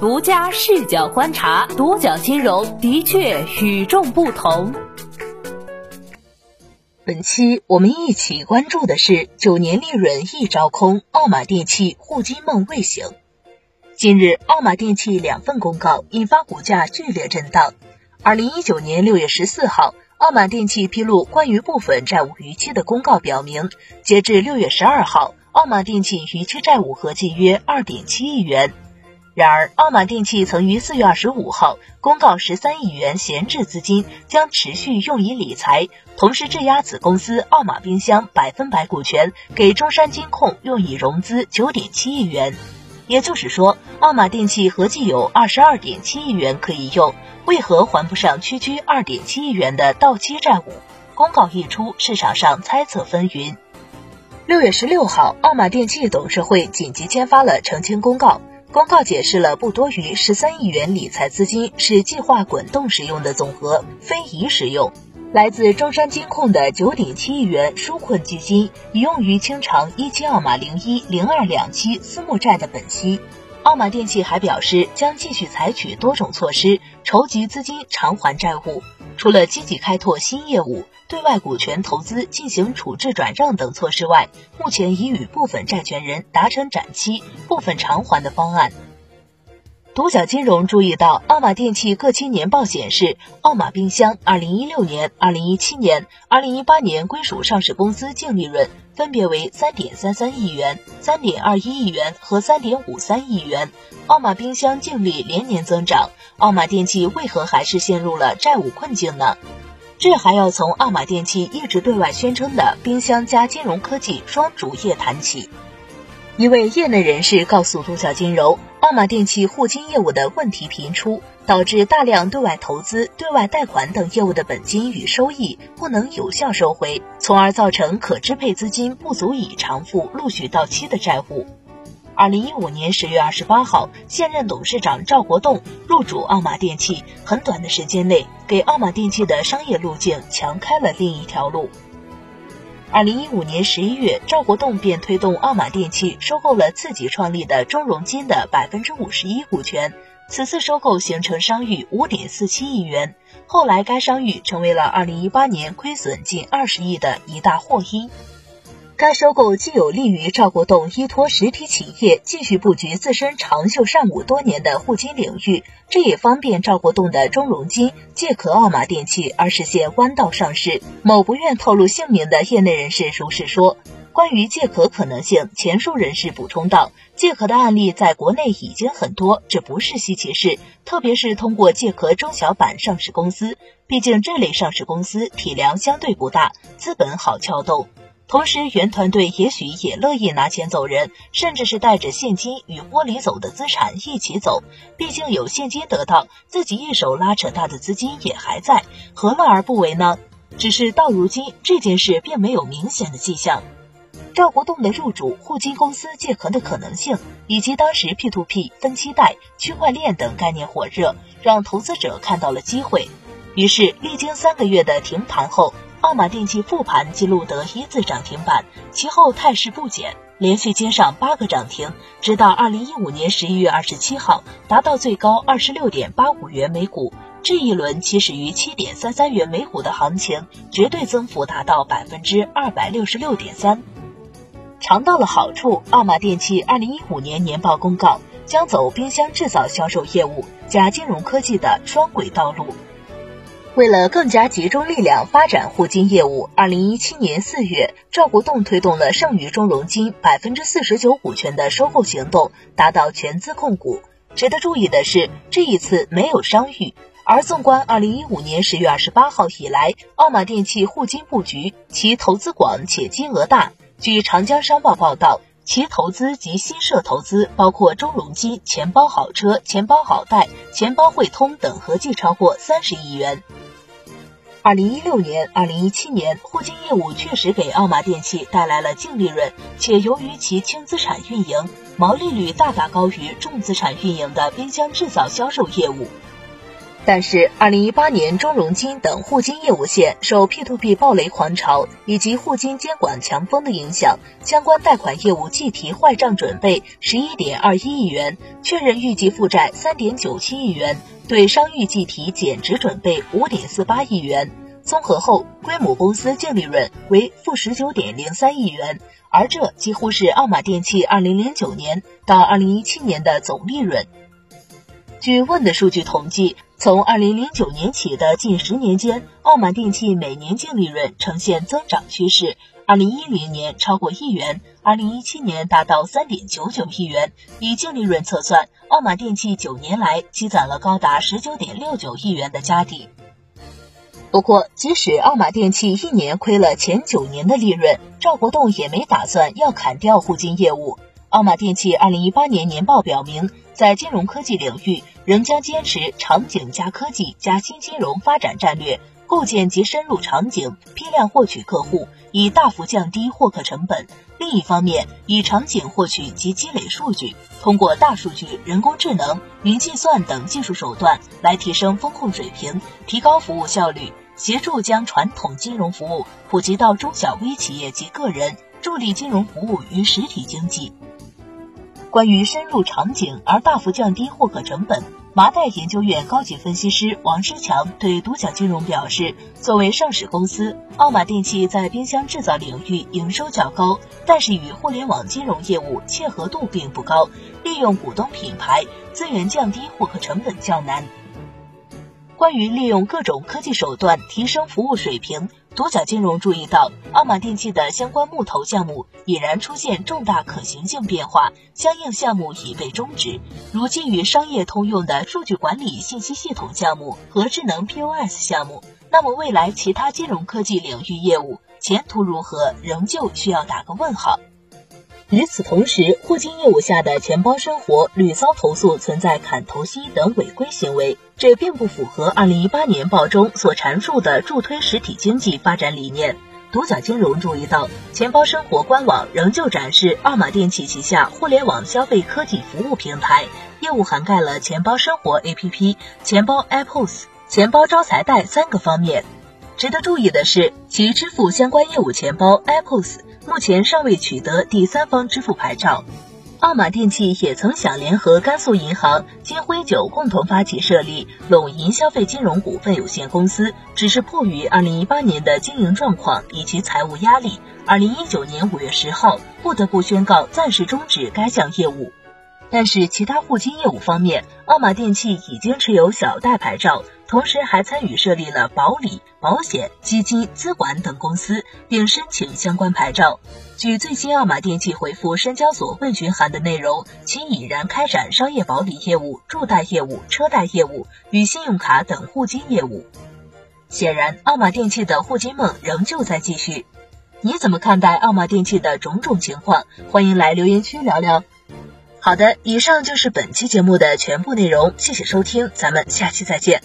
独家视角观察，独角金融的确与众不同。本期我们一起关注的是九年利润一招空，奥马电器护金梦未醒。近日，奥马电器两份公告引发股价剧烈震荡。二零一九年六月十四号，奥马电器披露关于部分债务逾期的公告，表明截至六月十二号，奥马电器逾期债务合计约二点七亿元。然而，奥马电器曾于四月二十五号公告，十三亿元闲置资金将持续用以理财，同时质押子公司奥马冰箱百分百股权给中山金控用以融资九点七亿元。也就是说，奥马电器合计有二十二点七亿元可以用，为何还不上区区二点七亿元的到期债务？公告一出，市场上猜测纷纭。六月十六号，奥马电器董事会紧急签发了澄清公告。公告解释了不多于十三亿元理财资金是计划滚动使用的总和，非遗使用。来自中山金控的九点七亿元纾困基金已用于清偿一期奥马零一零二两期私募债的本息。奥马电器还表示，将继续采取多种措施筹集资金偿还债务。除了积极开拓新业务、对外股权投资进行处置转让等措施外，目前已与部分债权人达成展期、部分偿还的方案。独角金融注意到，奥马电器各期年报显示，奥马冰箱2016年、2017年、2018年归属上市公司净利润分别为三点三三亿元、三点二一亿元和三点五三亿元。奥马冰箱净利连年增长，奥马电器为何还是陷入了债务困境呢？这还要从奥马电器一直对外宣称的冰箱加金融科技双主业谈起。一位业内人士告诉独角金融，奥马电器互金业务的问题频出，导致大量对外投资、对外贷款等业务的本金与收益不能有效收回，从而造成可支配资金不足以偿付陆续到期的债务。二零一五年十月二十八号，现任董事长赵国栋入主奥马电器，很短的时间内，给奥马电器的商业路径强开了另一条路。二零一五年十一月，赵国栋便推动奥马电器收购了自己创立的中融金的百分之五十一股权。此次收购形成商誉五点四七亿元，后来该商誉成为了二零一八年亏损近二十亿的一大祸因。该收购既有利于赵国栋依托实体企业继续布局自身长袖善舞多年的互金领域，这也方便赵国栋的中融金借壳奥马电器而实现弯道上市。某不愿透露姓名的业内人士如是说。关于借壳可能性，前述人士补充道，借壳的案例在国内已经很多，这不是稀奇事，特别是通过借壳中小板上市公司，毕竟这类上市公司体量相对不大，资本好撬动。同时，原团队也许也乐意拿钱走人，甚至是带着现金与窝里走的资产一起走。毕竟有现金得到，自己一手拉扯大的资金也还在，何乐而不为呢？只是到如今，这件事并没有明显的迹象。赵国栋的入主互金公司借壳的可能性，以及当时 P2P 分期贷、区块链等概念火热，让投资者看到了机会。于是，历经三个月的停盘后。奥马电器复盘记录得一字涨停板，其后态势不减，连续接上八个涨停，直到二零一五年十一月二十七号达到最高二十六点八五元每股。这一轮起始于七点三三元每股的行情，绝对增幅达到百分之二百六十六点三。尝到了好处，奥马电器二零一五年年报公告将走冰箱制造销售业务加金融科技的双轨道路。为了更加集中力量发展互金业务，二零一七年四月，赵国栋推动了剩余中融金百分之四十九股权的收购行动，达到全资控股。值得注意的是，这一次没有商誉。而纵观二零一五年十月二十八号以来，奥马电器互金布局，其投资广且金额大。据长江商报报道，其投资及新设投资包括中融金、钱包好车、钱包好贷、钱包汇通等，合计超过三十亿元。二零一六年、二零一七年，互金业务确实给奥马电器带来了净利润，且由于其轻资产运营，毛利率大大高于重资产运营的冰箱制造销售业务。但是，二零一八年中融金等互金业务线受 P2P 暴雷狂潮以及互金监管强风的影响，相关贷款业务计提坏账准备十一点二一亿元，确认预计负债三点九七亿元，对商誉计提减值准备五点四八亿元。综合后，归母公司净利润为负十九点零三亿元，而这几乎是奥马电器二零零九年到二零一七年的总利润。据问的数据统计，从二零零九年起的近十年间，奥马电器每年净利润呈现增长趋势。二零一零年超过亿元，二零一七年达到三点九九亿元。以净利润测算，奥马电器九年来积攒了高达十九点六九亿元的家底。不过，即使奥马电器一年亏了前九年的利润，赵国栋也没打算要砍掉互金业务。奥马电器二零一八年年报表明。在金融科技领域，仍将坚持场景加科技加新金融发展战略，构建及深入场景，批量获取客户，以大幅降低获客成本。另一方面，以场景获取及积累数据，通过大数据、人工智能、云计算等技术手段来提升风控水平，提高服务效率，协助将传统金融服务普及到中小微企业及个人，助力金融服务与实体经济。关于深入场景而大幅降低获客成本，麻袋研究院高级分析师王志强对独角金融表示：“作为上市公司，奥马电器在冰箱制造领域营收较高，但是与互联网金融业务切合度并不高，利用股东品牌资源降低获客成本较难。”关于利用各种科技手段提升服务水平，独角金融注意到，奥马电器的相关募投项目已然出现重大可行性变化，相应项目已被终止，如今与商业通用的数据管理信息系统项目和智能 POS 项目。那么，未来其他金融科技领域业务前途如何，仍旧需要打个问号。与此同时，互金业务下的钱包生活屡遭投诉存在砍头息等违规行为，这并不符合2018年报中所阐述的助推实体经济发展理念。独角金融注意到，钱包生活官网仍旧展示奥马电器旗下互联网消费科技服务平台，业务涵盖了钱包生活 APP、钱包 Apples、钱包招财袋三个方面。值得注意的是，其支付相关业务钱包 Apples。目前尚未取得第三方支付牌照。奥马电器也曾想联合甘肃银行、金辉酒共同发起设立陇银消费金融股份有限公司，只是迫于2018年的经营状况以及财务压力，2019年5月10号不得不宣告暂时终止该项业务。但是其他互金业务方面，奥马电器已经持有小贷牌照。同时还参与设立了保理、保险、基金、资管等公司，并申请相关牌照。据最新奥马电器回复深交所问询函的内容，其已然开展商业保理业务、助贷业务、车贷业务与信用卡等互金业务。显然，奥马电器的互金梦仍旧在继续。你怎么看待奥马电器的种种情况？欢迎来留言区聊聊。好的，以上就是本期节目的全部内容，谢谢收听，咱们下期再见。